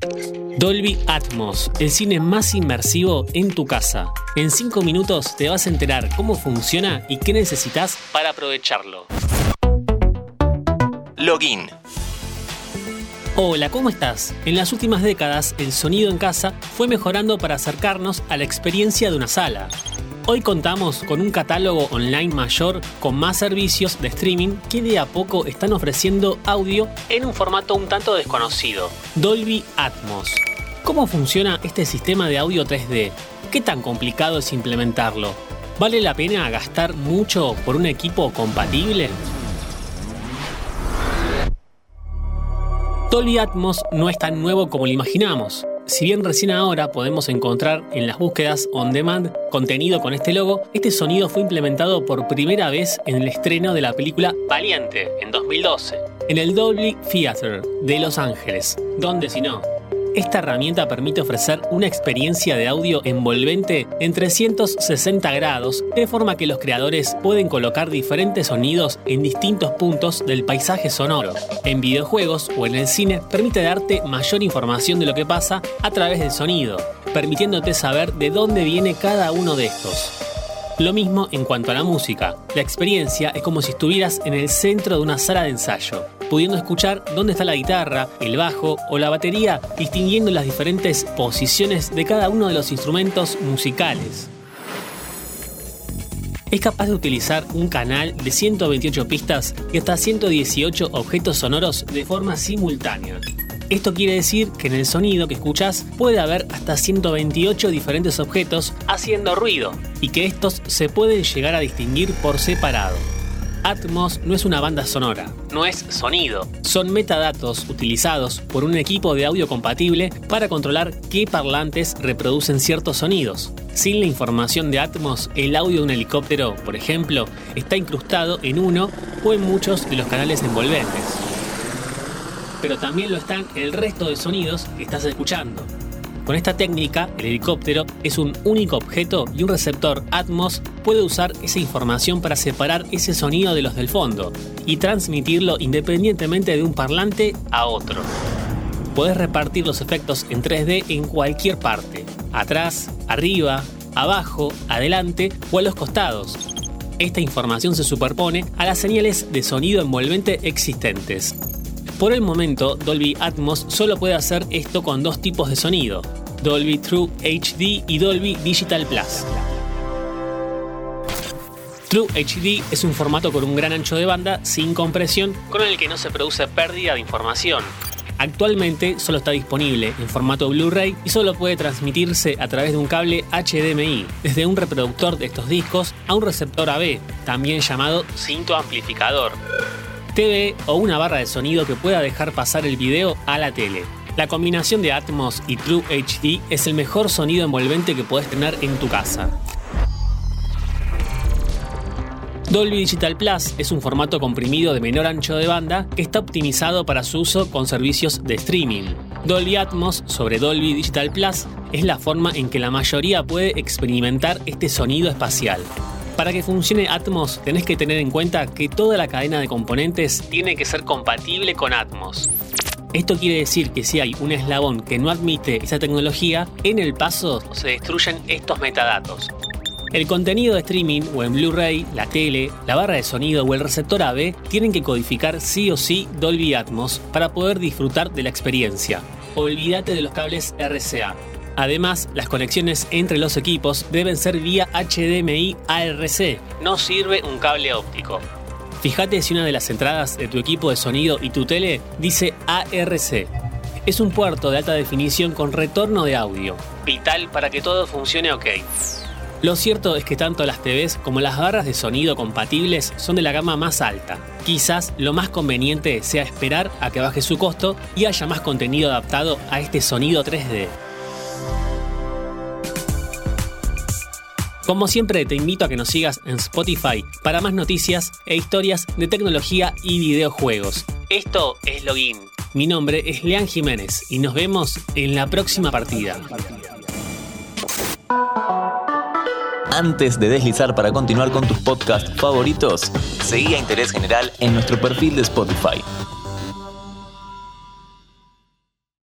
Dolby Atmos, el cine más inmersivo en tu casa. En 5 minutos te vas a enterar cómo funciona y qué necesitas para aprovecharlo. Login. Hola, ¿cómo estás? En las últimas décadas, el sonido en casa fue mejorando para acercarnos a la experiencia de una sala. Hoy contamos con un catálogo online mayor con más servicios de streaming que de a poco están ofreciendo audio en un formato un tanto desconocido, Dolby Atmos. ¿Cómo funciona este sistema de audio 3D? ¿Qué tan complicado es implementarlo? ¿Vale la pena gastar mucho por un equipo compatible? Dolby Atmos no es tan nuevo como lo imaginamos. Si bien recién ahora podemos encontrar en las búsquedas on demand contenido con este logo, este sonido fue implementado por primera vez en el estreno de la película Valiente en 2012, en el Dolby Theater de Los Ángeles, donde si no, esta herramienta permite ofrecer una experiencia de audio envolvente en 360 grados, de forma que los creadores pueden colocar diferentes sonidos en distintos puntos del paisaje sonoro. En videojuegos o en el cine permite darte mayor información de lo que pasa a través del sonido, permitiéndote saber de dónde viene cada uno de estos. Lo mismo en cuanto a la música. La experiencia es como si estuvieras en el centro de una sala de ensayo, pudiendo escuchar dónde está la guitarra, el bajo o la batería, distinguiendo las diferentes posiciones de cada uno de los instrumentos musicales. Es capaz de utilizar un canal de 128 pistas y hasta 118 objetos sonoros de forma simultánea. Esto quiere decir que en el sonido que escuchas puede haber hasta 128 diferentes objetos haciendo ruido y que estos se pueden llegar a distinguir por separado. Atmos no es una banda sonora, no es sonido. Son metadatos utilizados por un equipo de audio compatible para controlar qué parlantes reproducen ciertos sonidos. Sin la información de Atmos, el audio de un helicóptero, por ejemplo, está incrustado en uno o en muchos de los canales envolventes pero también lo están el resto de sonidos que estás escuchando. Con esta técnica, el helicóptero es un único objeto y un receptor Atmos puede usar esa información para separar ese sonido de los del fondo y transmitirlo independientemente de un parlante a otro. Puedes repartir los efectos en 3D en cualquier parte, atrás, arriba, abajo, adelante o a los costados. Esta información se superpone a las señales de sonido envolvente existentes, por el momento, Dolby Atmos solo puede hacer esto con dos tipos de sonido, Dolby True HD y Dolby Digital Plus. True HD es un formato con un gran ancho de banda sin compresión con el que no se produce pérdida de información. Actualmente solo está disponible en formato Blu-ray y solo puede transmitirse a través de un cable HDMI, desde un reproductor de estos discos a un receptor AB, también llamado cinto amplificador. TV o una barra de sonido que pueda dejar pasar el video a la tele. La combinación de Atmos y True HD es el mejor sonido envolvente que puedes tener en tu casa. Dolby Digital Plus es un formato comprimido de menor ancho de banda que está optimizado para su uso con servicios de streaming. Dolby Atmos sobre Dolby Digital Plus es la forma en que la mayoría puede experimentar este sonido espacial. Para que funcione Atmos tenés que tener en cuenta que toda la cadena de componentes tiene que ser compatible con Atmos. Esto quiere decir que si hay un eslabón que no admite esa tecnología, en el paso se destruyen estos metadatos. El contenido de streaming o en Blu-ray, la tele, la barra de sonido o el receptor AB tienen que codificar sí o sí Dolby Atmos para poder disfrutar de la experiencia. Olvídate de los cables RCA. Además, las conexiones entre los equipos deben ser vía HDMI ARC, no sirve un cable óptico. Fíjate si una de las entradas de tu equipo de sonido y tu tele dice ARC. Es un puerto de alta definición con retorno de audio, vital para que todo funcione ok. Lo cierto es que tanto las TVs como las barras de sonido compatibles son de la gama más alta. Quizás lo más conveniente sea esperar a que baje su costo y haya más contenido adaptado a este sonido 3D. Como siempre, te invito a que nos sigas en Spotify para más noticias e historias de tecnología y videojuegos. Esto es Login. Mi nombre es Lean Jiménez y nos vemos en la próxima partida. Antes de deslizar para continuar con tus podcasts favoritos, seguí a Interés General en nuestro perfil de Spotify.